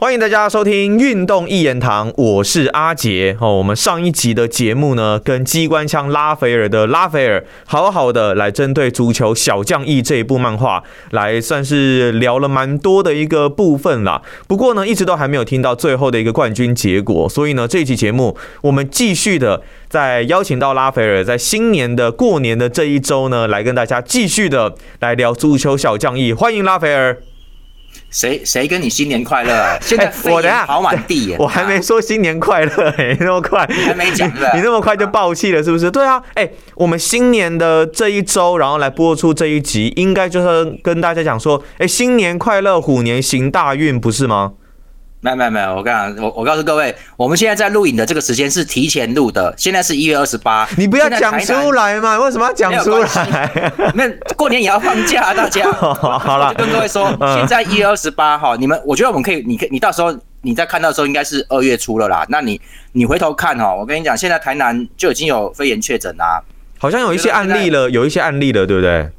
欢迎大家收听《运动一言堂》，我是阿杰哦。我们上一集的节目呢，跟机关枪拉斐尔的拉斐尔好好的来针对足球小将义这一部漫画来算是聊了蛮多的一个部分啦。不过呢，一直都还没有听到最后的一个冠军结果，所以呢，这一期节目我们继续的在邀请到拉斐尔，在新年的过年的这一周呢，来跟大家继续的来聊足球小将义。欢迎拉斐尔。谁谁跟你新年快乐啊？现在我等下跑满地耶！我还没说新年快乐哎，那么快，你还没讲呢你那么快就爆气了是不是？对啊，哎，我们新年的这一周，然后来播出这一集，应该就是跟大家讲说，哎，新年快乐，虎年行大运，不是吗？没有没有没有，我讲我我告诉各位，我们现在在录影的这个时间是提前录的，现在是一月二十八。你不要讲出来嘛？为什么要讲出来？那过年也要放假，大家。好了，跟各位说，现在一月二十八哈，你们我觉得我们可以，你可你到时候你在看到的时候应该是二月初了啦。那你你回头看哈，我跟你讲，现在台南就已经有肺炎确诊啦，好像有一些案例了，有一些案例了，对不对？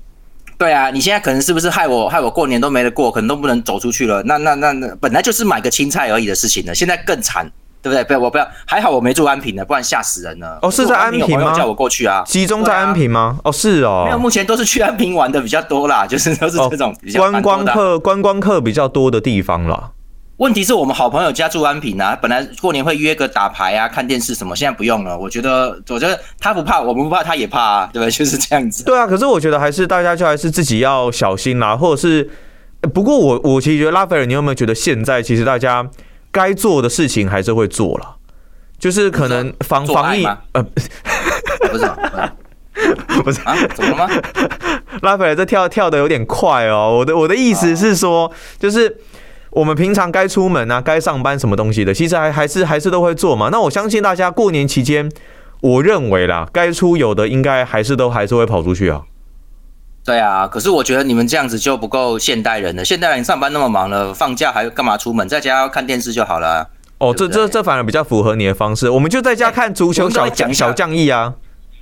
对啊，你现在可能是不是害我害我过年都没得过，可能都不能走出去了。那那那那本来就是买个青菜而已的事情了，现在更惨，对不对？不要我不要，还好我没住安平的，不然吓死人了。哦，是在安平吗？叫我过去啊，集中在安平吗？哦，是哦。没有，目前都是去安平玩的比较多啦，就是都是这种观光客观光客比较多的地方了。问题是我们好朋友家住安平啊，本来过年会约个打牌啊、看电视什么，现在不用了。我觉得，我觉得他不怕，我们不怕，他也怕啊，对不对？就是这样子。对啊，可是我觉得还是大家就还是自己要小心啦，或者是，不过我我其实觉得拉斐尔，你有没有觉得现在其实大家该做的事情还是会做了，就是可能防防疫呃，不是不是啊，怎么了吗？拉斐尔这跳跳的有点快哦，我的我的意思是说，就是。我们平常该出门啊，该上班什么东西的，其实还还是还是都会做嘛。那我相信大家过年期间，我认为啦，该出游的应该还是都还是会跑出去啊。对啊，可是我觉得你们这样子就不够现代人了。现代人上班那么忙了，放假还干嘛出门？在家看电视就好了。哦，这这这反而比较符合你的方式。我们就在家看足球小小将义啊。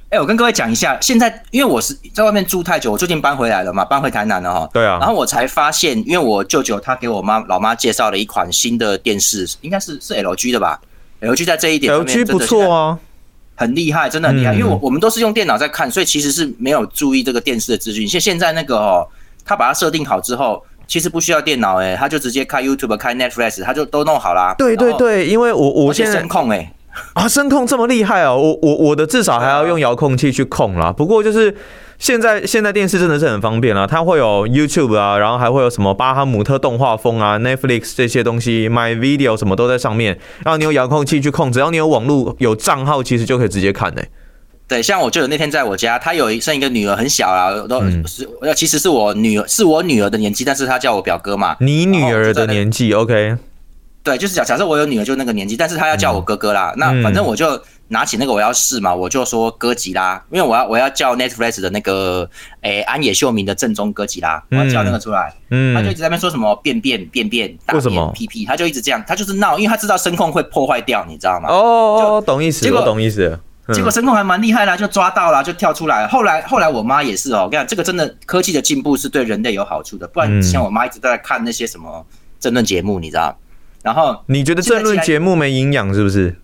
哎，我跟各位讲一下，现在因为我是在外面住太久，我最近搬回来了嘛，搬回台南了哈。对啊。然后我才发现，因为我舅舅他给我妈老妈介绍了一款新的电视，应该是是 LG 的吧？LG 在这一点，LG 不错啊，很厉害，真的很厉害。因为我我们都是用电脑在看，所以其实是没有注意这个电视的资讯。现现在那个哦，他把它设定好之后，其实不需要电脑，哎，他就直接开 YouTube、开 Netflix，他就都弄好啦。对对对，因为我我现在声控哎。啊，声控这么厉害哦！我我我的至少还要用遥控器去控啦。不过就是现在现在电视真的是很方便啦，它会有 YouTube 啊，然后还会有什么巴哈姆特动画风啊、Netflix 这些东西，My Video 什么都在上面。然后你有遥控器去控，只要你有网络有账号，其实就可以直接看呢。对，像我就有那天在我家，他有生一个女儿，很小啦，都是其实是我女儿是我女儿的年纪，但是他叫我表哥嘛。你女儿的年纪，OK。对，就是假假设我有女儿，就那个年纪，但是她要叫我哥哥啦。那反正我就拿起那个我要试嘛，我就说哥吉拉，因为我要我要叫 Netflix 的那个诶安野秀明的正宗哥吉拉，我要叫那个出来。嗯，他就一直在那边说什么便便便便大便屁屁，他就一直这样，他就是闹，因为他知道声控会破坏掉，你知道吗？哦，懂意思，结果懂意思。结果声控还蛮厉害啦，就抓到了，就跳出来。后来后来我妈也是哦，我跟你讲，这个真的科技的进步是对人类有好处的，不然之前我妈一直在看那些什么争论节目，你知道。然后你觉得政论节目没营养是不是？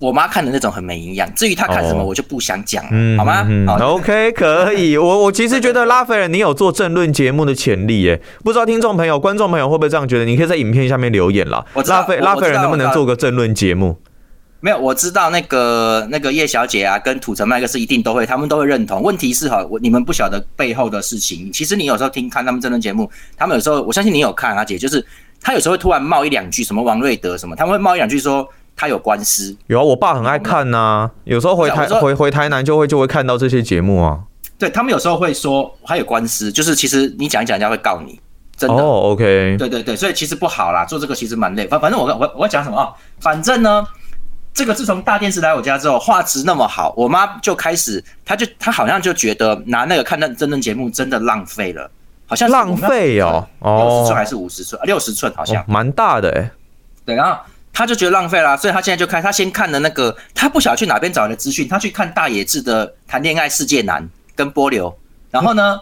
我妈看的那种很没营养。至于她看什么，我就不想讲了，好吗？OK，可以。我我其实觉得拉斐尔你有做政论节目的潜力耶，不知道听众朋友、观众朋友会不会这样觉得？你可以在影片下面留言啦。拉斐拉斐尔能不能做个政论节目？没有，我知道那个那个叶小姐啊，跟土城麦克斯一定都会，他们都会认同。问题是哈，我你们不晓得背后的事情。其实你有时候听看他们政论节目，他们有时候我相信你有看，啊姐就是。他有时候会突然冒一两句，什么王瑞德什么，他们会冒一两句说他有官司。有啊，我爸很爱看呐，有时候回台回回台南就会就会看到这些节目啊。对他们有时候会说他有官司，就是其实你讲一讲，人家会告你，真的。哦，OK。对对对，所以其实不好啦，做这个其实蛮累。反反正我我我要讲什么啊？反正呢，这个自从大电视来我家之后，画质那么好，我妈就开始，她就她好像就觉得拿那个看那真人节目真的浪费了。好像浪费哦，六十寸还是五十寸？六十寸好像蛮大的哎。对，然后他就觉得浪费啦，所以他现在就看，他先看了那个，他不晓得去哪边找的资讯，他去看大野智的《谈恋爱世界难》跟波流，然后呢，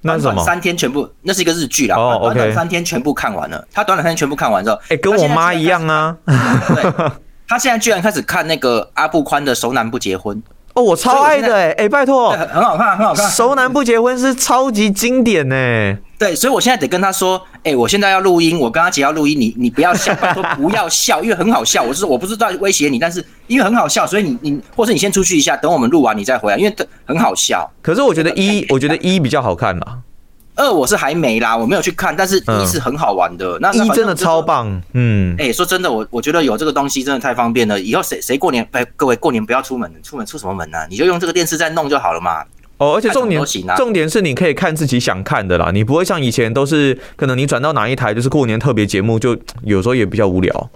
那是什么？三天全部，那是一个日剧啦。哦短短三天全部看完了。他短短三天全部看完之后，哎，跟我妈一样啊。对，他现在居然开始看那个阿布宽的《熟男不结婚》，哦，我超爱的哎哎，拜托，很很好看，很好看。熟男不结婚是超级经典呢。对，所以我现在得跟他说，哎、我现在要录音，我跟他姐要录音，你你不要笑，拜托不要笑，因为很好笑。我是我不是在威胁你，但是因为很好笑，所以你你或者你先出去一下，等我们录完你再回来，因为很好笑。可是我觉得一，我觉得一比较好看啦，二我是还没啦，我没有去看，但是嗯一是很好玩的。那那一真的。超棒。嗯，哎、说真的，我我觉得有这个东西真的太方便了。以后谁谁过年，哎，各位过年不要出门，出门出什么门呢、你就用这个电视在弄就好了嘛。哦，而且重点重点是你可以看自己想看的啦，你不会像以前都是可能你转到哪一台就是过年特别节目，就有时候也比较无聊。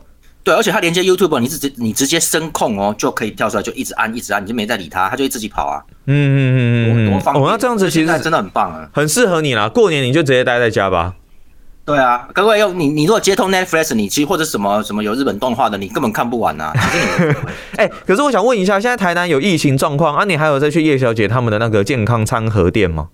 对，而且它连接 YouTube，你直接你直接声控哦，就可以跳出来，就一直按一直按，你就没再理它，它就会自己跑啊。嗯嗯嗯嗯嗯，多方便。哦，那这样子其实真的很棒啊。很适合你啦，过年你就直接待在家吧。对啊，各位用你你如果接通 Netflix，你其实或者什么什么有日本动画的，你根本看不完啊。其实你 哎、可是我想问一下，现在台南有疫情状况啊，你还有再去叶小姐他们的那个健康餐盒店吗？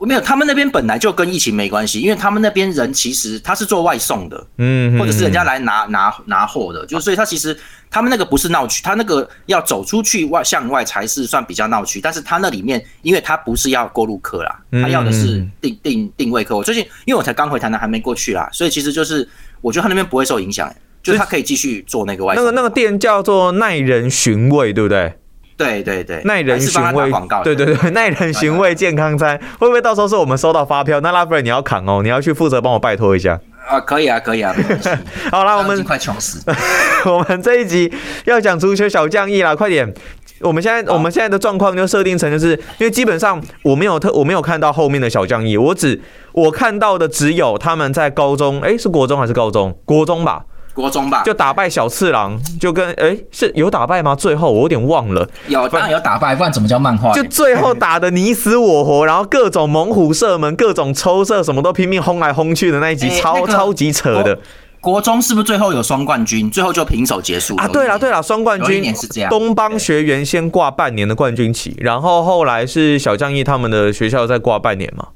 我没有，他们那边本来就跟疫情没关系，因为他们那边人其实他是做外送的，嗯，或者是人家来拿拿拿货的，就是所以他其实他们那个不是闹区，他那个要走出去外向外才是算比较闹区，但是他那里面因为他不是要过路客啦，他要的是定定定位客。我最近因为我才刚回台南，还没过去啦，所以其实就是我觉得他那边不会受影响，就是他可以继续做那个外送。那个那个店叫做耐人寻味，对不对？对对对，耐人寻味打广告，对对对，耐人寻味健康餐，会不会到时候是我们收到发票？那拉菲尔你要扛哦，你要去负责帮我拜托一下。啊，可以啊，可以啊。好啦，我们快穷死。我们这一集要讲足球小将义啦，快点！我们现在我们现在的状况就设定成，就是因为基本上我没有特我没有看到后面的小将义，我只我看到的只有他们在高中，诶，是国中还是高中？国中吧，国中吧，就打败小次郎，就跟诶，是有打败吗？最后我有点忘了，有当然有打败，不然怎么叫漫画？就最后打的你死我活，然后各种猛虎射门，各种抽射，什么都拼命轰来轰去的那一集，超、超级扯的。国中是不是最后有双冠军？最后就平手结束啊，对了对了，了，双冠军年是这样东邦学员先挂半年的冠军旗，然后后来是小将义他们的学校再挂半年嘛。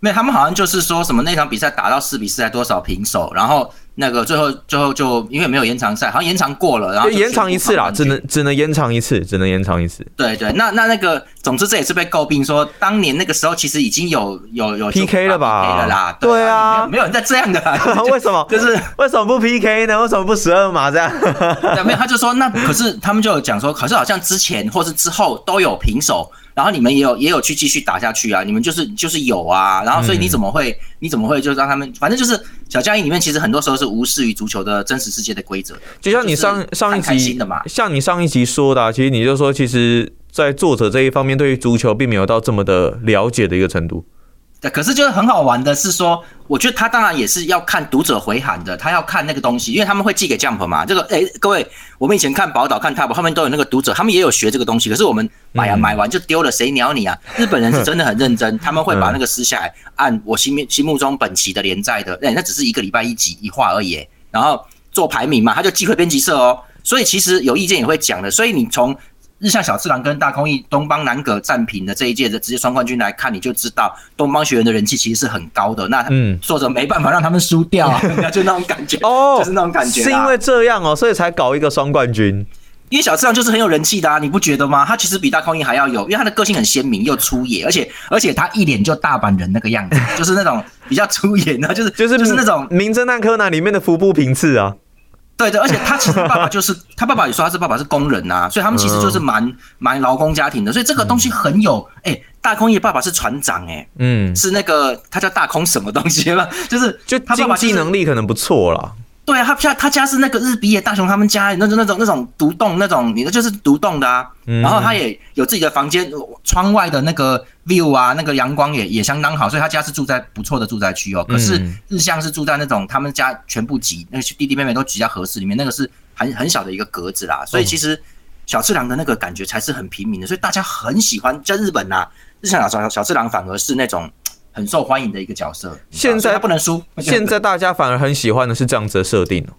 没有，他们好像就是说什么那场比赛打到四比四还多少平手，然后那个最后最后就因为没有延长赛，好像延长过了，然后延长一次啦，只能只能延长一次，只能延长一次。对对，那那那个，总之这也是被诟病说，当年那个时候其实已经有有有 PK 了吧 PK 了啦，对啊没有没有人在这样的啦，为什么？就是为什么不 PK 呢？为什么不十二码这样？对，没有，他就说那可是他们就有讲说，可是好像之前或是之后都有平手，然后你们也有也有去继续打下去啊，你们就是就是有啊，然后所以你怎么会、你怎么会就让他们，反正就是小将义里面其实很多时候是无视于足球的真实世界的规则的，就像你上上一集的嘛，像你上一集说的、啊，其实你就说，其实，在作者这一方面，对于足球并没有到这么的了解的一个程度。对，可是就是很好玩的是说，我觉得他当然也是要看读者回函的，他要看那个东西，因为他们会寄给 Jump 嘛。这个，哎，各位，我们以前看宝岛、看 Tab，后面都有那个读者，他们也有学这个东西。可是我们买啊、买完就丢了，谁鸟你啊？日本人是真的很认真，他们会把那个撕下来，按我心面心目中本期的连载的，哎，那只是一个礼拜一集一话而已，然后做排名嘛，他就寄回编辑社哦。所以其实有意见也会讲的，所以你从日向小次郎跟大空翼、东邦南葛战平的这一届的直接双冠军来看，你就知道东邦学员的人气其实是很高的。那嗯作者没办法让他们输掉啊，就那种感觉哦，就是那种感觉啦。是因为这样哦，所以才搞一个双冠军。因为小次郎就是很有人气的啊，你不觉得吗？他其实比大空翼还要有，因为他的个性很鲜明又粗野，而且而且他一脸就大阪人那个样子，就是那种比较粗野的，就是就是就是那种《名侦探柯南》里面的服部平次啊。对对，而且他其实爸爸就是 他爸爸也说他是爸爸是工人呐、所以他们其实就是蛮蛮劳工家庭的，所以这个东西很有哎、大空翼爸爸是船长哎、嗯，是那个他叫大空什么东西了，就是就他爸爸就是经济能力可能不错啦。对啊，他家他家是那个日比野大雄他们家那种那种那种独栋那种，你的就是独栋的啊。嗯然后他也有自己的房间，窗外的那个 view 啊，那个阳光也也相当好，所以他家是住在不错的住宅区哦。可是嗯日向是住在那种他们家全部挤，那个弟弟妹妹都挤在合适里面，那个是很很小的一个格子啦。所以其实小次郎的那个感觉才是很平民的，所以大家很喜欢。在日本呐、日向小小小次郎反而是那种很受欢迎的一个角色。现在不能输，现在大家反而很喜欢的是这样子的设定哦。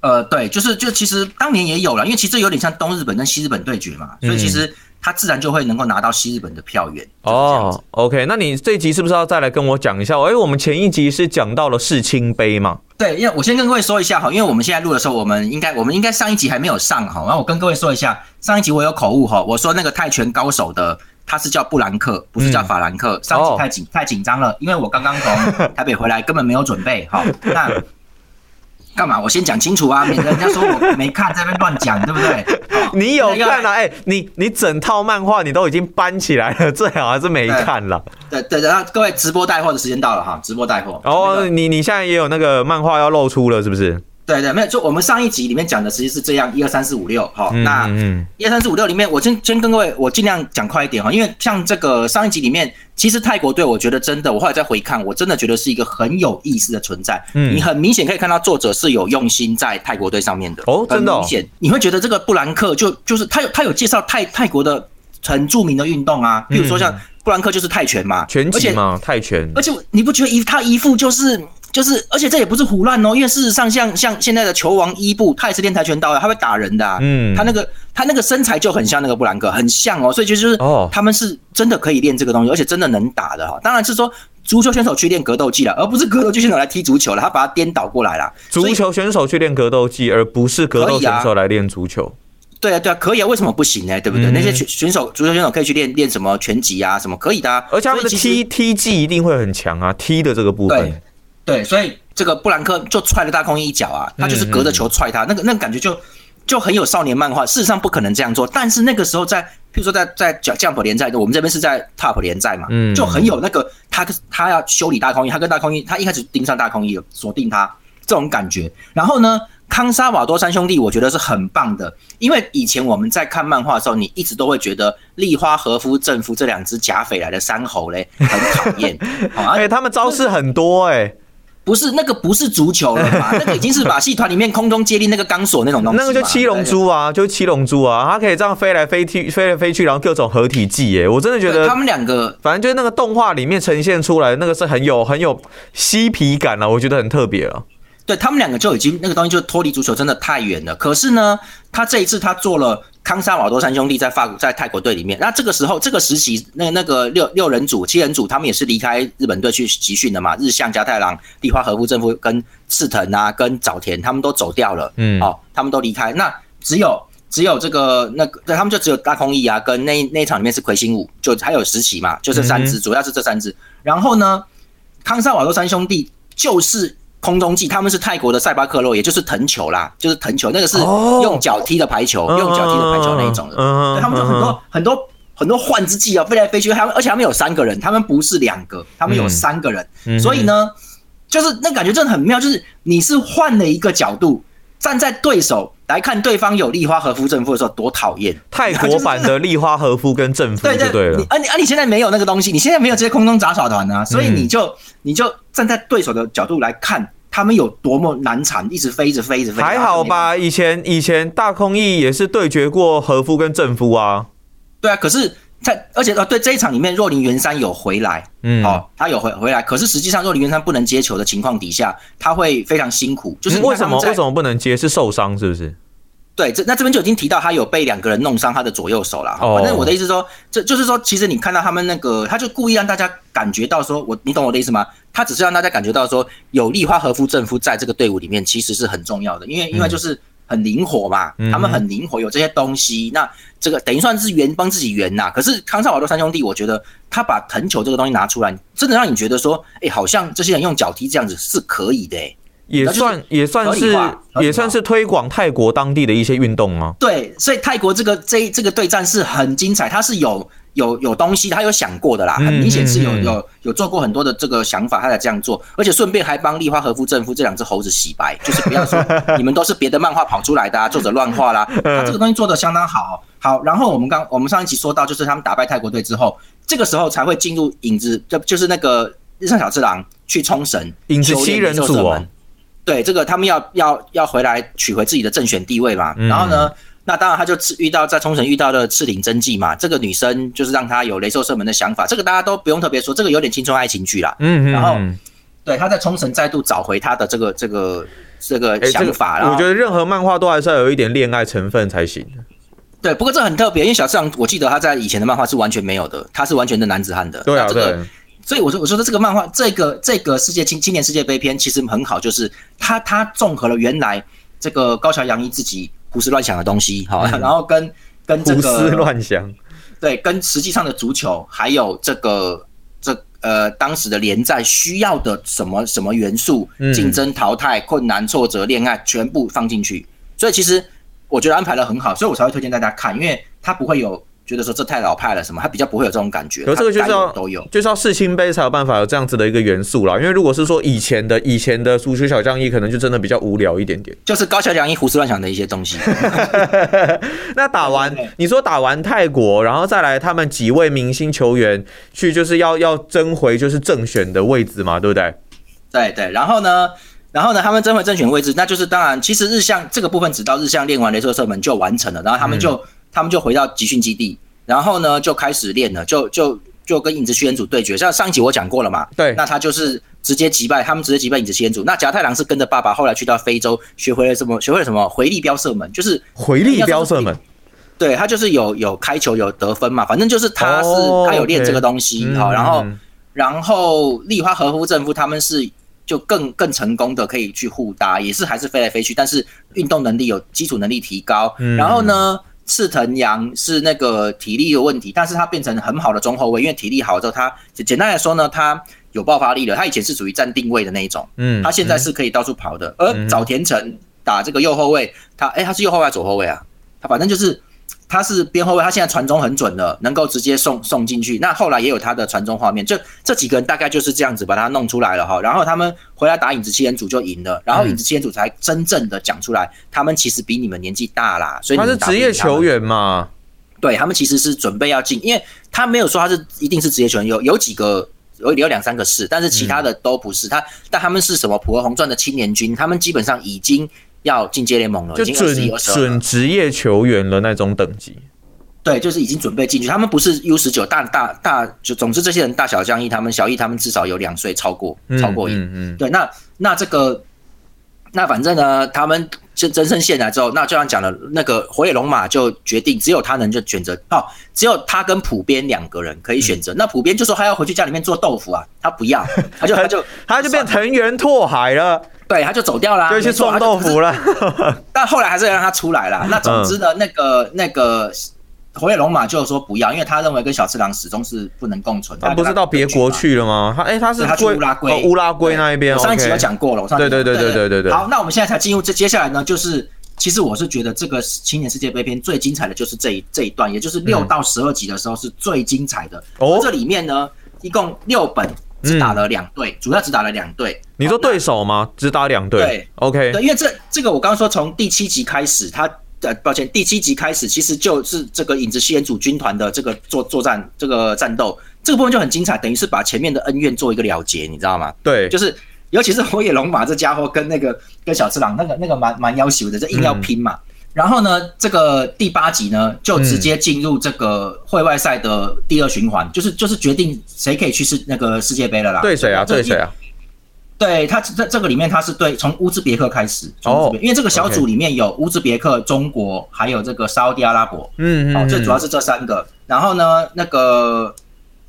呃，对，就是就其实当年也有了，因为其实有点像东日本跟西日本对决嘛，所以其实他自然就会能够拿到西日本的票源。哦，OK，那你这集是不是要再来跟我讲一下？哎，我们前一集是讲到了世青杯嘛？对，因为我先跟各位说一下哈，因为我们现在录的时候，我们应该我们应该上一集还没有上哈，然后我跟各位说一下，上一集我有口误哈，我说那个泰拳高手的他是叫布兰克，不是叫法兰克，上集太紧太紧张了，因为我刚刚从台北回来，根本没有准备好，那。干嘛？我先讲清楚啊，免得人家说我没看，在那边乱讲，对不对？你有看啊？哎，你你整套漫画你都已经搬起来了，最好还是没看了。对对，然后各位直播带货的时间到了哈，直播带货。哦，你你现在也有那个漫画要露出了，是不是？对对，没有，就我们上一集里面讲的，实际是这样，一二三四五六，好，那一二三四五六里面，我先先跟各位，我尽量讲快一点哈，因为像这个上一集里面，其实泰国队，我觉得真的，我后来再回看，我真的觉得是一个很有意思的存在。嗯，你很明显可以看到作者是有用心在泰国队上面的哦，真的，明显你会觉得这个布兰克就就是他有他有介绍泰泰国的很著名的运动啊，比如说像布兰克就是泰拳嘛，拳击嘛，泰拳，而且你不觉得一他一副就是。就是，而且这也不是胡乱哦，因为事实上，像像现在的球王伊布，他也是练跆拳道的，他会打人的。嗯，他那个他那个身材就很像那个布兰克，很像哦，所以就是哦，他们是真的可以练这个东西，而且真的能打的哈。当然是说足球选手去练格斗技了，而不是格斗技选手来踢足球了，他把它颠倒过来了。足球选手去练格斗技，而不是格斗选手来练足球。对啊，对啊，可以啊，为什么不行呢？对不对？那些选选手，足球选手可以去练练什么拳击啊，什么可以的。而且他们的踢踢技一定会很强啊，踢的这个部分。对，所以。这个布兰克就踹了大空翼一脚啊，他就是隔着球踹他，那个那个感觉就就很有少年漫画。事实上不可能这样做，但是那个时候在，譬如说在在降降普联赛，我们这边是在 top 联赛嘛，就很有那个他他要修理大空翼，他跟大空一，他一开始盯上大空一锁定他这种感觉。然后呢，康沙瓦多三兄弟，我觉得是很棒的，因为以前我们在看漫画的时候，你一直都会觉得立花和夫正夫这两只假匪来的山猴嘞很讨厌，哎，他们招式很多哎。不是那个不是足球了嘛？那个已经是马戏团里面空中接力那个钢索那种东西。那个就七龙珠啊，就是七龙珠啊，它可以这样飞来飞去，飞来飞去，然后各种合体技耶！我真的觉得他们两个，反正就是那个动画里面呈现出来那个是很有很有嬉皮感了，我觉得很特别了。对他们两个就已经那个东西就脱离足球真的太远了。可是呢，他这一次他做了康萨瓦多三兄弟在法在泰国队里面，那这个时候这个时期那那个六六人组七人组他们也是离开日本队去集训的嘛。日向加太郎、立花和夫正夫跟赤藤啊跟早田他们都走掉了，嗯，哦，他们都离开。那只有只有这个那个，他们就只有大空翼啊跟那那一场里面是魁星武，就还有石崎嘛，就这三支，主要是这三支。然后呢，康萨瓦多三兄弟就是。空中技，他们是泰国的塞巴克洛，也就是藤球啦，就是藤球，那个是用脚踢的排球，用脚踢的排球那一种的。他们就很多很多很多换之技啊，飞来飞去。他们而且他们有三个人，他们不是两个，他们有三个人。所以呢，就是那感觉真的很妙，就是你是换了一个角度，站在对手来看对方有立花和夫正夫的时候，多讨厌。泰国版的立花和夫跟正夫就对了。啊你啊你现在没有那个东西，你现在没有这些空中杂耍团啊，所以你就你就站在对手的角度来看。他们有多么难缠，一直飞，一直飞，一直飞。还好吧，以前以前大空翼也是对决过和夫跟正夫啊。对啊，可是，在而且呃，对这一场里面，若林元山有回来，嗯，好，他有回回来。可是实际上，若林元山不能接球的情况底下，他会非常辛苦。就是为什么为什么不能接？是受伤是不是？对，这那这边就已经提到他有被两个人弄伤他的左右手了。哦反正我的意思说，这就是说，其实你看到他们那个，他就故意让大家感觉到说，我你懂我的意思吗？他只是让大家感觉到说，有立花和夫正夫在这个队伍里面其实是很重要的，因为因为就是很灵活嘛，他们很灵活，有这些东西，那这个等于算是圆帮自己圆呐。可是康萨瓦多三兄弟，我觉得他把藤球这个东西拿出来，真的让你觉得说，哎，好像这些人用脚踢这样子是可以的，哎。也算也算是也算是推广泰国当地的一些运动吗？对，所以泰国这个这这个对战是很精彩，它是有有有东西，他有想过的啦，很明显是有有有做过很多的这个想法，他才这样做，而且顺便还帮立花和夫正夫这两只猴子洗白，就是不要说你们都是别的漫画跑出来的，啊，作者乱画啦，他这个东西做的相当好。好，然后我们刚我们上一期说到，就是他们打败泰国队之后，这个时候才会进入影子，就就是那个日上小次郎去冲绳影子七人组哦。对这个，他们要要要回来取回自己的正选地位嘛。然后呢，那当然他就遇到在冲绳遇到的赤岭真纪嘛。这个女生就是让他有雷兽射门的想法。这个大家都不用特别说，这个有点青春爱情剧啦。嗯嗯。然后，对他在冲绳再度找回他的这个这个这个想法。我觉得任何漫画都还是要有一点恋爱成分才行。对，不过这很特别，因为小次郎我记得他在以前的漫画是完全没有的，他是完全的男子汉的。对啊，对。所以我说我说的这个漫画，这个这个世界青青年世界杯篇其实很好，就是他他综合了原来这个高桥洋一自己胡思乱想的东西，好，然后跟跟这个胡思乱想，对，跟实际上的足球还有这个这呃当时的联赛需要的什么什么元素，竞争、淘汰、困难、挫折、恋爱，全部放进去。所以其实我觉得安排的很好，所以我才会推荐大家看，因为它不会有。觉得说这太老派了，什么？他比较不会有这种感觉。可这个就是要都有，就是要世青杯才有办法有这样子的一个元素啦。因为如果是说以前的以前的足球小将一，可能就真的比较无聊一点点。就是高桥将一胡思乱想的一些东西。那打完，你说打完泰国，然后再来他们几位明星球员去，就是要要争回就是正选的位置嘛，对不对？对对。然后呢，然后呢，他们争回正选位置，那就是当然，其实日向这个部分，直到日向练完雷射射门就完成了，然后他们就。他们就回到集训基地，然后呢就开始练了，就就就跟影子宣组对决。像上一集我讲过了嘛，对，那他就是直接击败他们，直接击败影子宣组。那夹太郎是跟着爸爸后来去到非洲，学会了什么？学会了什么？回力镖射门，就是回力镖射门。对他就是有有开球有得分嘛，反正就是他是他有练这个东西好，然后然后立花和夫正夫他们是就更更成功的可以去互搭，也是还是飞来飞去，但是运动能力有基础能力提高，然后呢？赤藤阳是那个体力有问题，但是他变成很好的中后卫，因为体力好之后，他简单来说呢，他有爆发力了。他以前是属于站定位的那一种，嗯，他现在是可以到处跑的。而早田城打这个右后卫，他哎，他是右后卫左后卫啊？他反正就是。他是边后卫，他现在传中很准的，能够直接送送进去。那后来也有他的传中画面，就这几个人大概就是这样子把他弄出来了哈。然后他们回来打影子七人组就赢了，然后影子七人组才真正的讲出来，他们其实比你们年纪大啦。所以他是职业球员嘛？对他们其实是准备要进，因为他没有说他是一定是职业球员，有有几个有有两三个是，但是其他的都不是。他但他们是什么普和红钻的青年军，他们基本上已经。要进阶联盟了，就准准职业球员的那种等级。对，就是已经准备进去。他们不是 U 十九大大大，就总之这些人大小将一，他们小一，他们至少有两岁超过，超过一。嗯嗯。对，那那这个，那反正呢，他们就真身现来之后，那就像讲了，那个火野龙马就决定，只有他能就选择哦，只有他跟普边两个人可以选择。那普边就说他要回去家里面做豆腐啊，他不要，他就他就他就变藤原拓海了。对，他就走掉了，就去撞豆腐了。但后来还是让他出来了。那总之呢，那个那个火野龙马就说不要，因为他认为跟小次郎始终是不能共存。他不是到别国去了吗？他哎，他是他去乌拉圭，乌拉圭那一边。上一集有讲过了，我上对对对对对对对。好，那我们现在才进入这接下来呢，就是其实我是觉得这个青年世界杯篇最精彩的就是这一这一段，也就是六到十二集的时候是最精彩的。哦，这里面呢一共六本。只打了两队，主要只打了两队。你说对手吗？只打两队。对，OK。对，因为这这个我刚刚说从第七集开始，他呃，抱歉，第七集开始其实就是这个影子吸烟组军团的这个作作战这个战斗，这个部分就很精彩，等于是把前面的恩怨做一个了结，你知道吗？对，就是尤其是火野龙马这家伙跟那个跟小次郎那个那个蛮蛮要求的，这硬要拼嘛。然后呢，这个第八集呢，就直接进入这个会外赛的第二循环，就是就是决定谁可以去世那个世界杯了啦。对谁啊？对谁啊？对他这这个里面他是对从乌兹别克开始哦，因为这个小组里面有乌兹别克、中国还有这个沙特阿拉伯，嗯嗯，好，最主要是这三个。然后呢，那个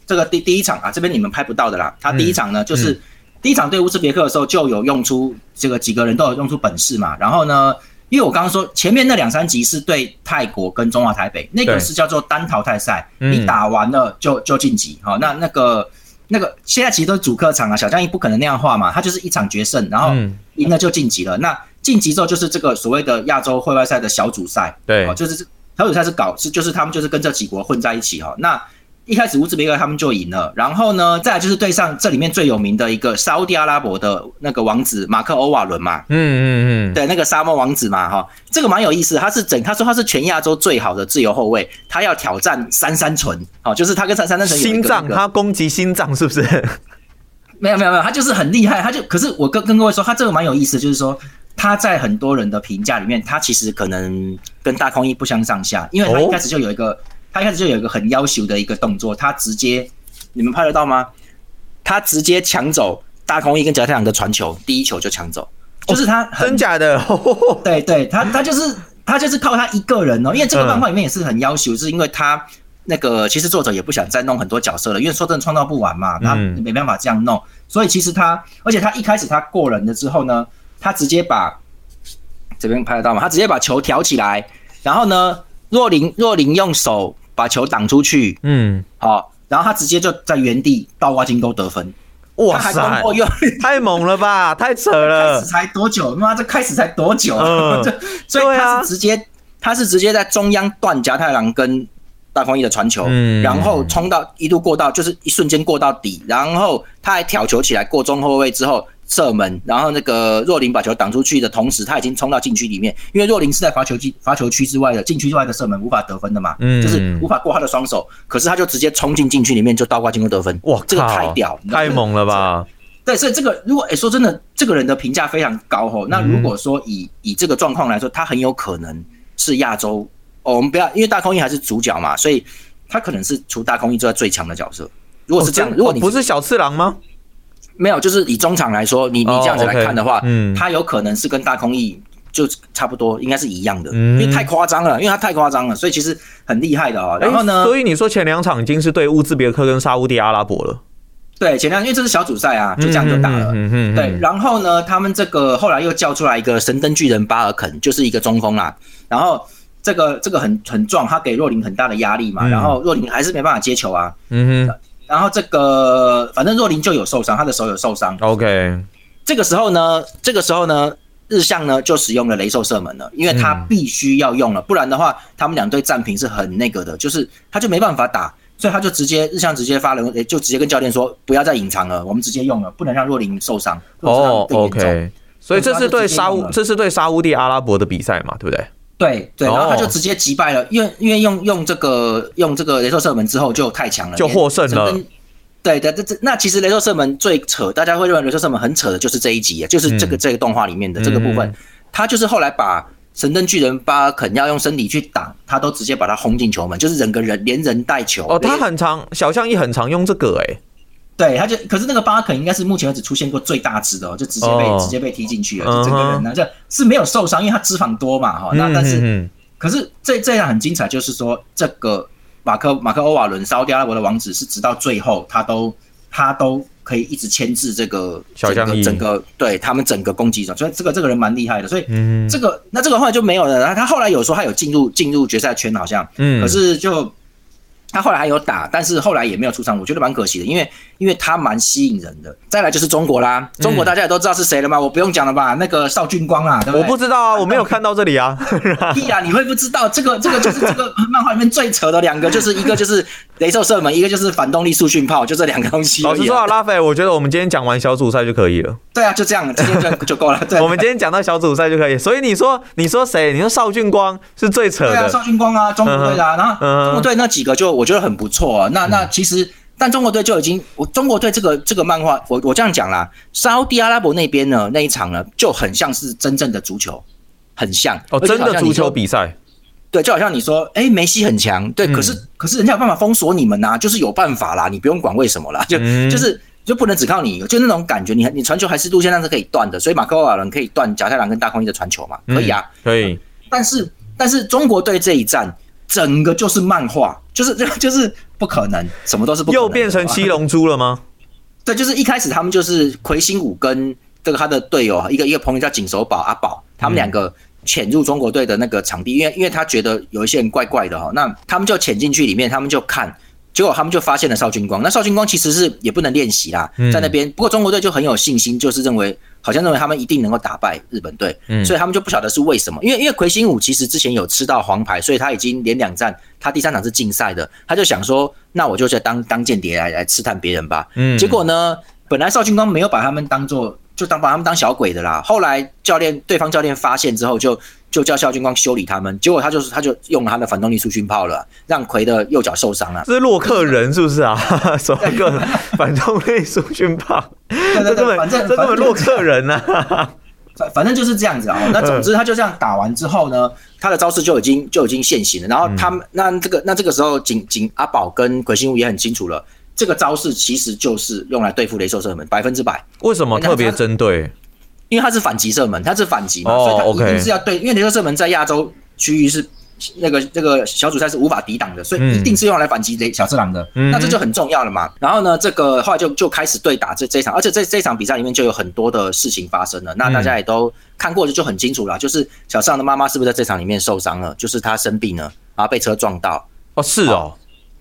这个第第一场啊，这边你们拍不到的啦。他第一场呢，就是第一场对乌兹别克的时候就有用出这个几个人都有用出本事嘛。然后呢？因为我刚刚说前面那两三集是对泰国跟中华台北，那个是叫做单淘汰赛，你打完了就就晋级。好，那那个那个现在其实都是主客场啊，小将一不可能那样画嘛，他就是一场决胜，然后赢了就晋级了。那晋级之后就是这个所谓的亚洲会外赛的小组赛，对，就是小组赛是搞是就是他们就是跟这几国混在一起哈。那一开始乌兹别克他们就赢了，然后呢，再就是对上这里面最有名的一个沙地阿拉伯的那个王子马克欧瓦伦嘛，嗯嗯嗯，对，那个沙漠王子嘛，哈，这个蛮有意思，他是整他说他是全亚洲最好的自由后卫，他要挑战三三纯，哦，就是他跟三三三纯心脏，他攻击心脏是不是？没有没有没有，他就是很厉害，他就可是我跟跟各位说，他这个蛮有意思，就是说他在很多人的评价里面，他其实可能跟大空翼不相上下，因为他一开始就有一个。他一开始就有一个很要求的一个动作，他直接，你们拍得到吗？他直接抢走大空翼跟贾太阳的传球，第一球就抢走，就是他真假的？对对，他他就是他就是靠他一个人哦，因为这个漫画里面也是很要求，是因为他那个其实作者也不想再弄很多角色了，因为说真的创造不完嘛，他没办法这样弄，所以其实他，而且他一开始他过人了之后呢，他直接把这边拍得到吗？他直接把球挑起来，然后呢，若琳若琳用手把球挡出去，嗯，好，然后他直接就在原地倒挂金钩得分。哇塞！太猛了吧，太扯了！开始才多久？妈，这开始才多久？所以他是直接，他是直接在中央断夹太郎跟大空翼的传球，然后冲到一度过到，就是一瞬间过到底，然后他还挑球起来过中后卫之后。射门，然后那个若琳把球挡出去的同时，他已经冲到禁区里面，因为若琳是在罚球区罚球区之外的禁区之外的射门无法得分的嘛，嗯，就是无法过他的双手，可是他就直接冲进禁区里面就倒挂进攻得分，哇，这个太屌，太猛了吧？对，所以这个如果诶说真的，这个人的评价非常高吼。那如果说以以这个状况来说，他很有可能是亚洲哦，我们不要因为大空翼还是主角嘛，所以他可能是除大空翼之外最强的角色。如果是这样，如果你不是小次郎吗？没有，就是以中场来说，你你这样子来看的话，嗯，他有可能是跟大空翼就差不多，应该是一样的，因为太夸张了，因为他太夸张了，所以其实很厉害的哦。然后呢，所以你说前两场已经是对乌兹别克跟沙地阿拉伯了，对，前两因为这是小组赛啊，就这样就打了，对。然后呢，他们这个后来又叫出来一个神灯巨人巴尔肯，就是一个中锋啦。然后这个这个很很壮，他给若琳很大的压力嘛，然后若琳还是没办法接球啊，嗯哼。然后这个反正若琳就有受伤，他的手有受伤。OK，这个时候呢，这个时候呢，日向呢就使用了雷兽射门了，因为他必须要用了，不然的话，他们两队战平是很那个的，就是他就没办法打，所以他就直接日向直接发了，就直接跟教练说不要再隐藏了，我们直接用了，不能让若琳受伤。哦，OK，所以这是对沙乌，这是对沙乌地阿拉伯的比赛嘛，对不对？对对，然后他就直接击败了，因为因为用用这个用这个雷兽射门之后就太强了，就获胜了。对的，这这那其实雷兽射门最扯，大家会认为雷兽射门很扯的，就是这一集，就是这个这个动画里面的这个部分，他就是后来把神灯巨人巴肯要用身体去挡，他都直接把他轰进球门，就是整个人连人带球。哦，他很常小象一很常用这个哎。对，他就可是那个巴肯应该是目前为止出现过最大只的，哦，就直接被直接被踢进去了，就整个人呢，就是没有受伤，因为他脂肪多嘛，哈。那但是，可是这这样很精彩，就是说这个马克马克欧瓦伦烧掉阿拉伯的王子是直到最后他都他都可以一直牵制这个小将整个对他们整个攻击者，所以这个这个人蛮厉害的，所以这个那这个后来就没有了。然后他后来有说他有进入进入决赛圈，好像，可是就。他后来还有打，但是后来也没有出场，我觉得蛮可惜的，因为因为他蛮吸引人的。再来就是中国啦，中国大家也都知道是谁了吗？我不用讲了吧？那个邵俊光啊，对不对？我不知道啊，我没有看到这里啊。屁啊！你会不知道这个这个就是这个漫画里面最扯的两个，就是一个就是雷兽射门，一个就是反动力速训炮，就这两个东西。老实说啊，拉菲，我觉得我们今天讲完小组赛就可以了。对啊，就这样，今天就就够了。对，我们今天讲到小组赛就可以。所以你说你说谁？你说邵俊光是最扯的。对啊，邵俊光啊，中国队的。然后中国队那几个就我觉得很不错啊。那那其实，但中国队就已经，我中国队这个这个漫画，我我这样讲啦，沙地阿拉伯那边呢那一场呢，就很像是真正的足球，很像。哦，真的足球比赛，对，就好像你说，哎，梅西很强，对，可是可是人家有办法封锁你们呐，就是有办法啦，你不用管为什么啦，就就是就不能只靠你，就那种感觉，你你传球还是路线上是可以断的，所以马克瓦伦可以断贾太郎跟大空翼的传球嘛，可以啊，可以，但是但是中国队这一战。整个就是漫画，就是就 就是不可能，什么都是不可能。又变成七龙珠了吗？对，就是一开始他们就是魁星武跟这个他的队友一个一个朋友叫锦守宝阿宝，他们两个潜入中国队的那个场地，因为因为他觉得有一些人怪怪的哈，那他们就潜进去里面，他们就看。结果他们就发现了邵军光，那邵军光其实是也不能练习啦，在那边。不过中国队就很有信心，就是认为好像认为他们一定能够打败日本队，所以他们就不晓得是为什么。因为因为魁星武其实之前有吃到黄牌，所以他已经连两战，他第三场是禁赛的，他就想说，那我就在当当间谍来来刺探别人吧。结果呢，本来邵军光没有把他们当做。就当把他们当小鬼的啦。后来教练对方教练发现之后，就就叫肖军光修理他们。结果他就是他就用了他的反动力速训炮了，让奎的右脚受伤了。这是洛克人是不是啊？什么个反动力速训炮？对对对，反正这根本洛克人呐。反反正就是这样子啊。那总之他就这样打完之后呢，他的招式就已经就已经现形了。然后他们那这个那这个时候，景景阿宝跟鬼心武也很清楚了。这个招式其实就是用来对付雷兽射门，百分之百。为什么特别针对？因为它是反击射门，它是反击嘛，所以它一定是要对。因为雷射射门在亚洲区域是那个这个小组赛是无法抵挡的，所以一定是用来反击雷小次郎的。那这就很重要了嘛。然后呢，这个后来就就开始对打这这一场，而且这这场比赛里面就有很多的事情发生了。那大家也都看过，就就很清楚了。就是小次郎的妈妈是不是在这场里面受伤了？就是她生病了，然后被车撞到。哦，是哦。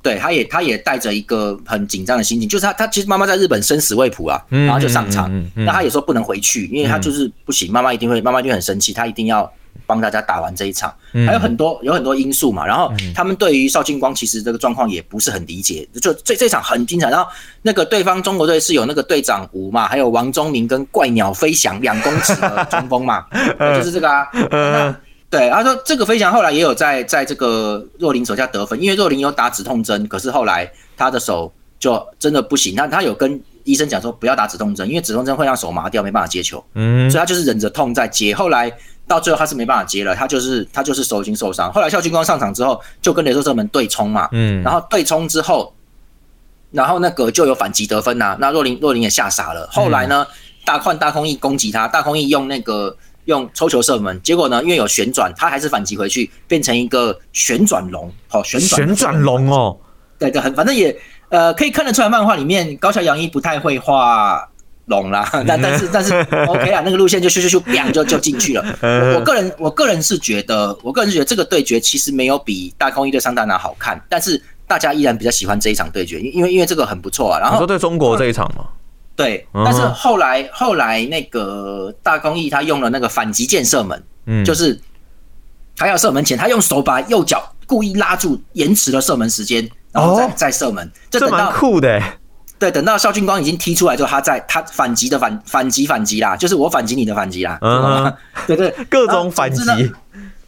对，他也他也带着一个很紧张的心情，就是他他其实妈妈在日本生死未卜啊，然后就上场，那他也说不能回去，因为他就是不行，妈妈一定会，妈妈就很生气，他一定要帮大家打完这一场，还有很多有很多因素嘛，然后他们对于邵庆光其实这个状况也不是很理解，就这这场很精彩，然后那个对方中国队是有那个队长吴嘛，还有王宗明跟怪鸟飞翔两公尺的中锋嘛，就是这个啊。对，他说这个飞翔后来也有在在这个若琳手下得分，因为若琳有打止痛针，可是后来他的手就真的不行，他他有跟医生讲说不要打止痛针，因为止痛针会让手麻掉，没办法接球，嗯，所以他就是忍着痛在接。后来到最后他是没办法接了，他就是他就是手已经受伤。后来校军光上场之后就跟雷兽射门对冲嘛，嗯，然后对冲之后，然后那个就有反击得分呐，那若琳若琳也吓傻了。后来呢，大换大空翼攻击他，大空翼用那个。用抽球射门，结果呢？因为有旋转，他还是反击回去，变成一个旋转龙。好，旋转旋转龙哦。对对，很反正也呃，可以看得出来，漫画里面高桥洋一不太会画龙啦。但但是但是 OK 啊，那个路线就咻咻咻，砰就就进去了。我个人我个人是觉得，我个人是觉得这个对决其实没有比大空一对上大拿好看，但是大家依然比较喜欢这一场对决，因为因为这个很不错啊。然后说对中国这一场吗？对，但是后来后来那个大公益他用了那个反击箭射门，嗯，就是他要射门前，他用手把右脚故意拉住，延迟了射门时间，然后再再射门。这蛮酷的。对，等到肖俊光已经踢出来之后，他在他反击的反反击反击啦，就是我反击你的反击啦。嗯，对对，各种反击。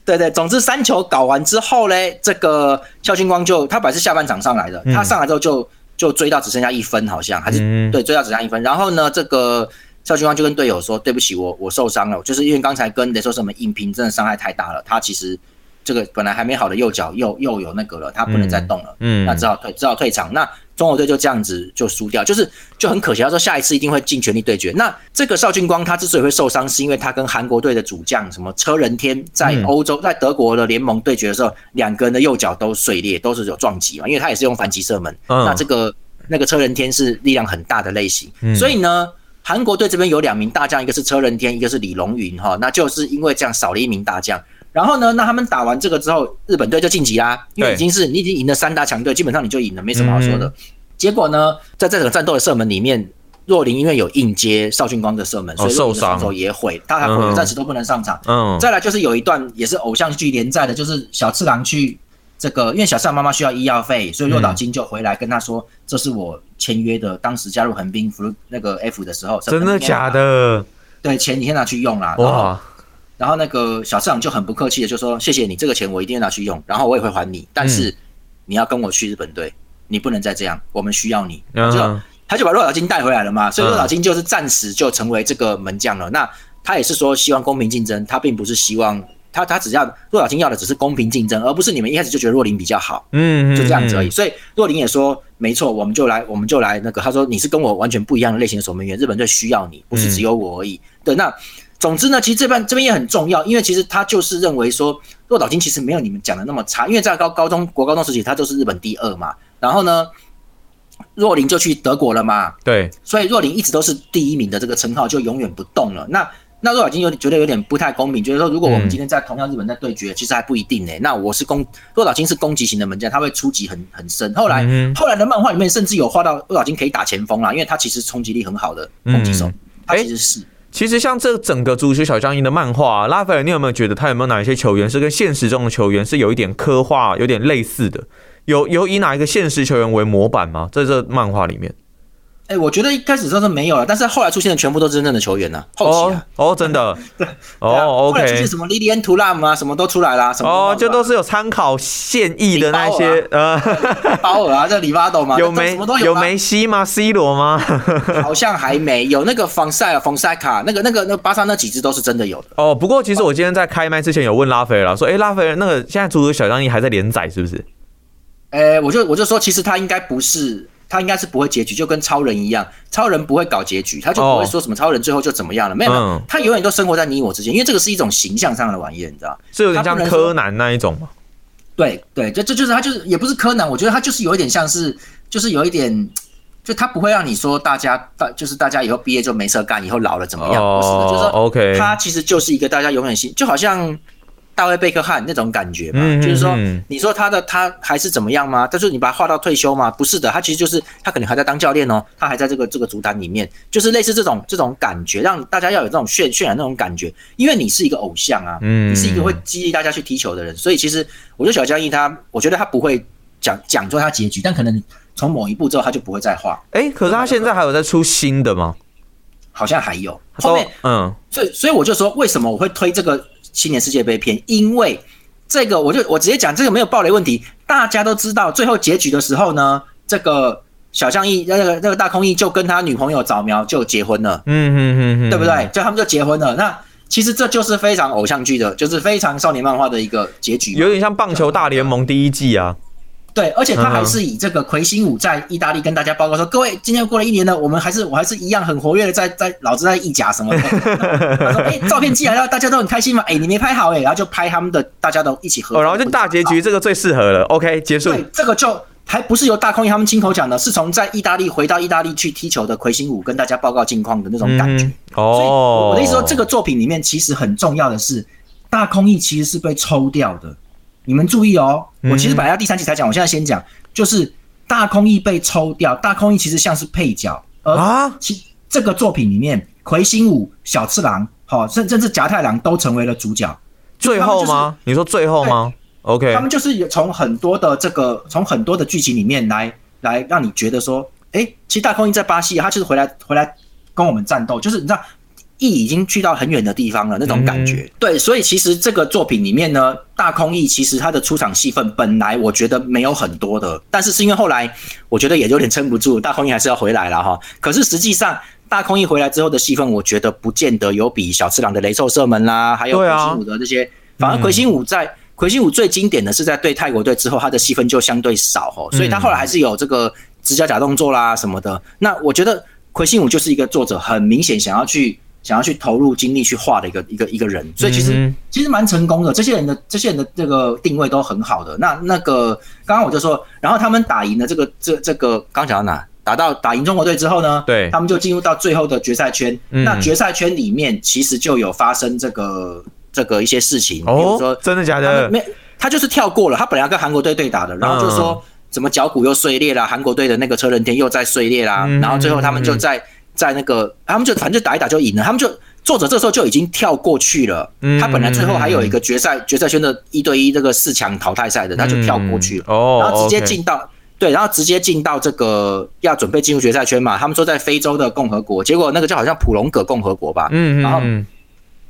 对对，总之三球搞完之后嘞，这个肖俊光就他本来是下半场上来的，他上来之后就。就追到只剩下一分，好像还是对，追到只剩下一分。然后呢，这个邵军光就跟队友说：“对不起，我我受伤了，就是因为刚才跟雷兽什么硬拼，真的伤害太大了。他其实这个本来还没好的右脚又又有那个了，他不能再动了，嗯，那只好退，只好退场。那中国队就这样子就输掉，就是就很可惜。他说下一次一定会尽全力对决。那这个邵俊光他之所以会受伤，是因为他跟韩国队的主将什么车仁天在欧洲在德国的联盟对决的时候，两个人的右脚都碎裂，都是有撞击嘛。因为他也是用反击射门。那这个那个车仁天是力量很大的类型，所以呢，韩国队这边有两名大将，一个是车仁天，一个是李龙云哈。那就是因为这样少了一名大将。然后呢，那他们打完这个之后，日本队就晋级啦，因为已经是你已经赢了三大强队，基本上你就赢了，没什么好说的。结果呢，在这场战斗的射门里面，若琳因为有硬接邵俊光的射门，所以受伤手也毁，他还毁，暂时都不能上场。嗯，再来就是有一段也是偶像剧连载的，就是小次郎去这个，因为小次郎妈妈需要医药费，所以若岛金就回来跟他说：“这是我签约的，当时加入横滨福那个 F 的时候，真的假的？对，钱你先拿去用啦。哇！然后那个小次郎就很不客气的就说：谢谢你，这个钱我一定要拿去用，然后我也会还你，但是你要跟我去日本队。”你不能再这样，我们需要你，就他就把若岛金带回来了嘛，所以若岛金就是暂时就成为这个门将了。那他也是说希望公平竞争，他并不是希望他他只要若岛金要的只是公平竞争，而不是你们一开始就觉得若琳比较好，嗯，就这样子而已。所以若琳也说没错，我们就来我们就来那个，他说你是跟我完全不一样的类型的守门员，日本队需要你，不是只有我而已。对，那总之呢，其实这边这边也很重要，因为其实他就是认为说若岛金其实没有你们讲的那么差，因为在高高中国高中时期他就是日本第二嘛。然后呢，若琳就去德国了嘛？对，所以若琳一直都是第一名的这个称号就永远不动了。那那若小金有觉得有点不太公平，觉得说如果我们今天在同样日本在对决，其实还不一定呢。那我是攻若岛金是攻击型的门将，他会出击很很深。后来后来的漫画里面甚至有画到若岛金可以打前锋啦，因为他其实冲击力很好的攻击手，他其实是。其实像这整个足球小将军的漫画，拉斐尔，你有没有觉得他有没有哪一些球员是跟现实中的球员是有一点刻画，有点类似的？有有以哪一个现实球员为模板吗？在这漫画里面，哎，我觉得一开始说是没有了，但是后来出现的全部都是真正的球员呢。后期哦，真的，对，哦，OK，出现什么莉莉安图拉姆啊，什么都出来了，什么哦，就都是有参考现役的那些呃，包尔啊，这里巴斗嘛，有梅有梅西吗？C 罗吗？好像还没有，那个防塞尔、防塞卡，那个那个那巴萨那几支都是真的有的。哦，不过其实我今天在开麦之前有问拉斐尔说，哎，拉斐尔那个现在足球小将一还在连载是不是？呃，我就我就说，其实他应该不是他应该是不会结局，就跟超人一样，超人不会搞结局，他就不会说什么超人最后就怎么样了，没有他永远都生活在你我之间，因为这个是一种形象上的玩意，你知道？是有点像柯南那一种吗？对对，这这就是他就是也不是柯南，我觉得他就是有一点像是，就是有一点。就他不会让你说大家大就是大家以后毕业就没事干，以后老了怎么样？不是的，就是说，OK，他其实就是一个大家永远心，就好像大卫贝克汉那种感觉嘛。就是说，你说他的他还是怎么样吗？但是你把他画到退休吗？不是的，他其实就是他可能还在当教练哦，他还在这个这个足坛里面，就是类似这种这种感觉，让大家要有这种渲渲染那种感觉，因为你是一个偶像啊，你是一个会激励大家去踢球的人，所以其实我觉得小江毅他，我觉得他不会讲讲出他结局，但可能。从某一步之后，他就不会再画。哎，可是他现在还有在出新的吗？好像还有。后面，嗯，所以，所以我就说，为什么我会推这个青年世界杯篇？因为这个，我就我直接讲，这个没有暴雷问题。大家都知道，最后结局的时候呢，这个小将义，那个那个大空翼就跟他女朋友早苗就结婚了。嗯嗯嗯，对不对？就他们就结婚了。那其实这就是非常偶像剧的，就是非常少年漫画的一个结局，有点像棒球大联盟第一季啊。对，而且他还是以这个魁星舞在意大利跟大家报告说：“各位，今天过了一年了，我们还是我还是一样很活跃的，在在老子在意甲什么的。”他说：“哎，照片寄来了，大家都很开心嘛。哎，你没拍好哎，然后就拍他们的，大家都一起合。然后就大结局，这个最适合了。OK，结束。对，这个就还不是由大空翼他们亲口讲的，是从在意大利回到意大利去踢球的魁星舞跟大家报告近况的那种感觉。哦，所以我的意思说，这个作品里面其实很重要的是，大空翼其实是被抽掉的。你们注意哦，我其实本来要第三集才讲，我现在先讲。就是大空翼被抽掉，大空翼其实像是配角，而其这个作品里面，魁星舞、小次郎，好，甚甚至夹太郎都成为了主角。最后吗？你说最后吗？OK，他们就是有从很多的这个，从很多的剧情里面来来让你觉得说，哎，其实大空翼在巴西，他就是回来回来跟我们战斗，就是你知道。翼已经去到很远的地方了，那种感觉。对，所以其实这个作品里面呢，大空翼其实他的出场戏份本来我觉得没有很多的，但是是因为后来我觉得也有点撑不住，大空翼还是要回来了哈。可是实际上大空翼回来之后的戏份，我觉得不见得有比小次郎的雷兽射门啦，还有魁星舞的这些。反而魁星舞在魁星舞最经典的是在对泰国队之后，他的戏份就相对少哦，所以他后来还是有这个直角假动作啦什么的。那我觉得魁星舞就是一个作者很明显想要去。想要去投入精力去画的一个一个一个人，所以其实其实蛮成功的。这些人的这些人的这个定位都很好的。那那个刚刚我就说，然后他们打赢了这个这这个刚讲到哪？打到打赢中国队之后呢？对，他们就进入到最后的决赛圈。那决赛圈里面其实就有发生这个这个一些事情，比如说真的假的？没，他就是跳过了。他本来要跟韩国队对打的，然后就说怎么脚骨又碎裂了，韩国队的那个车轮天又在碎裂啦。然后最后他们就在。在那个，他们就反正就打一打就赢了。他们就作者这时候就已经跳过去了。他本来最后还有一个决赛决赛圈的一对一这个四强淘汰赛的，他就跳过去了，然后直接进到对，然后直接进到这个要准备进入决赛圈嘛。他们说在非洲的共和国，结果那个就好像普隆格共和国吧。嗯然后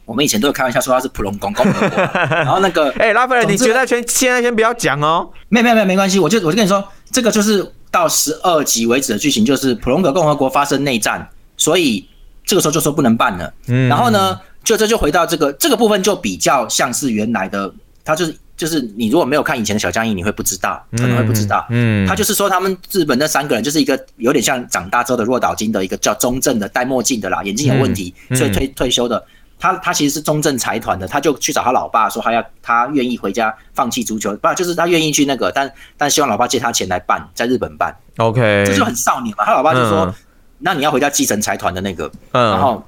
我们以前都有开玩笑说他是普隆公共和国。然后那个哎，拉斐尔，你决赛圈现在先不要讲哦。没没没没关系，我就我就跟你说，这个就是到十二集为止的剧情，就是普隆格共和国发生内战。所以这个时候就说不能办了，嗯，然后呢，就这就回到这个这个部分就比较像是原来的，他就是就是你如果没有看以前的小将义，你会不知道，可能会不知道，嗯，他就是说他们日本那三个人就是一个有点像长大之后的弱岛金的一个叫中正的戴墨镜的啦，眼睛有问题，所以退退休的，他他其实是中正财团的，他就去找他老爸说他要他愿意回家放弃足球，不就是他愿意去那个，但但希望老爸借他钱来办，在日本办，OK，这就很少年嘛，他老爸就说。那你要回家继承财团的那个，嗯。然后，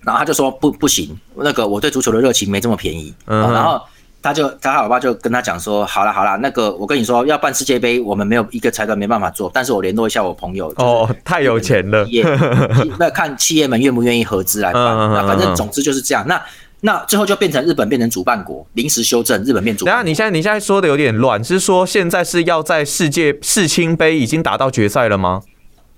然后他就说不不行，那个我对足球的热情没这么便宜，嗯然后他就他老爸就跟他讲说，好了好了，那个我跟你说要办世界杯，我们没有一个财团没办法做，但是我联络一下我朋友，哦，太有钱了，那看企业们愿不愿意合资来办，那反正总之就是这样，那那最后就变成日本变成主办国，临时修正日本变主。等下你现在你现在说的有点乱，是说现在是要在世界世青杯已经打到决赛了吗？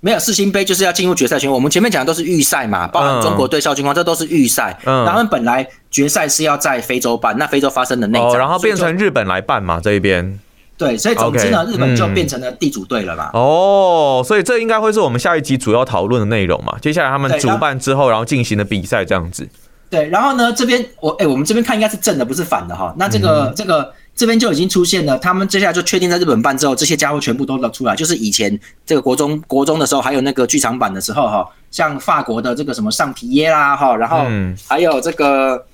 没有世新杯就是要进入决赛圈，我们前面讲的都是预赛嘛，包含中国对肖军光，这都是预赛。嗯，他们本来决赛是要在非洲办，那非洲发生的内战，然后变成日本来办嘛这一边。对，所以总之呢，日本就变成了地主队了嘛。哦，所以这应该会是我们下一集主要讨论的内容嘛。接下来他们主办之后，然后进行的比赛这样子。对，然后呢，这边我哎，我们这边看应该是正的，不是反的哈。那这个这个。这边就已经出现了，他们接下来就确定在日本办之后，这些家伙全部都出来。就是以前这个国中国中的时候，还有那个剧场版的时候哈，像法国的这个什么上皮耶啦哈，然后还有这个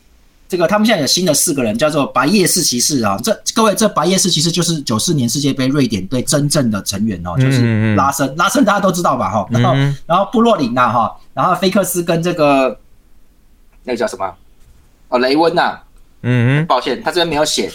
这个他们现在有新的四个人，叫做白夜四骑士啊。这各位，这白夜四骑士就是九四年世界杯瑞典队真正的成员哦，就是拉森，拉森大家都知道吧哈。然后然后布洛林呐哈，然后菲克斯跟这个那个叫什么哦雷温呐，嗯，抱歉，他这边没有写。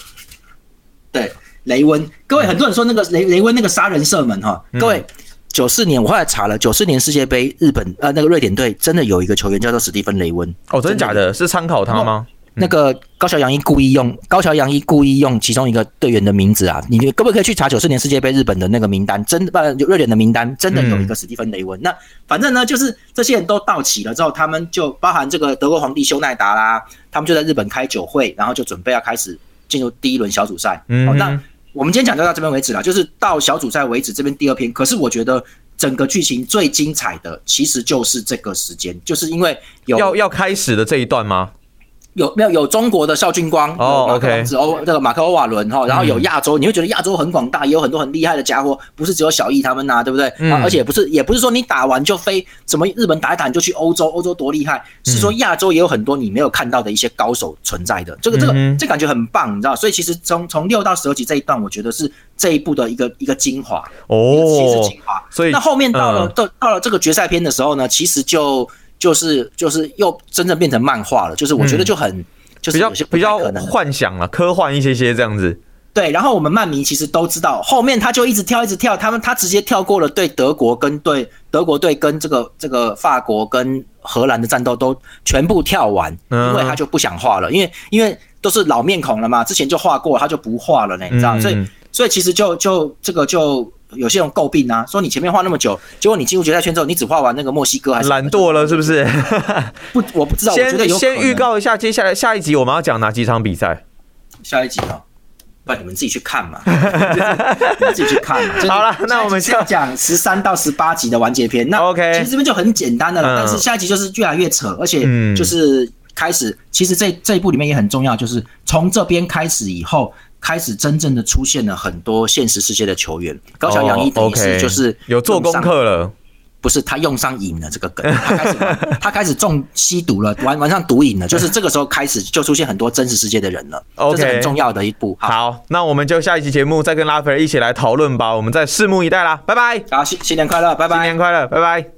对，雷温，各位很多人说那个雷雷温那个杀人射门哈，各位九四年我后来查了，九四年世界杯日本呃那个瑞典队真的有一个球员叫做史蒂芬雷温哦，真的假的？是参考他吗？那个高桥洋一故意用高桥洋一故意用其中一个队员的名字啊，你可不可以去查九四年世界杯日本的那个名单？真的不瑞典的名单真的有一个史蒂芬雷温。那反正呢，就是这些人都到齐了之后，他们就包含这个德国皇帝修奈达啦，他们就在日本开酒会，然后就准备要开始。进入第一轮小组赛，好，那我们今天讲就到这边为止了，就是到小组赛为止。这边第二篇，可是我觉得整个剧情最精彩的其实就是这个时间，就是因为有要要开始的这一段吗？有没有有中国的邵俊光哦，OK，欧这个马克欧瓦伦哈，然后有亚洲，你会觉得亚洲很广大，也有很多很厉害的家伙，不是只有小易他们呐，对不对？啊，而且不是也不是说你打完就飞，什么日本打一打你就去欧洲，欧洲多厉害，是说亚洲也有很多你没有看到的一些高手存在的，这个这个这感觉很棒，你知道？所以其实从从六到十二集这一段，我觉得是这一部的一个一个精华哦，其实精华。所以那后面到了到到了这个决赛篇的时候呢，其实就。就是就是又真正变成漫画了，就是我觉得就很就是比较比较幻想啊，科幻一些些这样子。对，然后我们漫迷其实都知道，后面他就一直跳一直跳，他们他直接跳过了对德国跟对德国队跟这个这个法国跟荷兰的战斗都全部跳完，因为他就不想画了，因为因为都是老面孔了嘛，之前就画过，他就不画了呢，你知道，所以所以其实就就这个就。有些人诟病啊，说你前面画那么久，结果你进入决赛圈之后，你只画完那个墨西哥还是懒惰了，是不是？不，我不知道。先先预告一下，接下来下一集我们要讲哪几场比赛？下一集啊，不然你们自己去看嘛，自己去看嘛。好了，那我们先讲十三到十八集的完结篇。那 OK，其实这边就很简单的了，但是下一集就是越来越扯，而且就是开始，其实这这一部里面也很重要，就是从这边开始以后。开始真正的出现了很多现实世界的球员，高桥洋一等于是就是有做功课了，不是他用上瘾了这个梗，他开始他开始中吸毒了，玩玩上毒瘾了，就是这个时候开始就出现很多真实世界的人了，这是很重要的一步。好，那我们就下一期节目再跟拉斐尔一起来讨论吧，我们再拭目以待啦，拜拜。好，新新年快乐，拜拜，新年快乐，拜拜。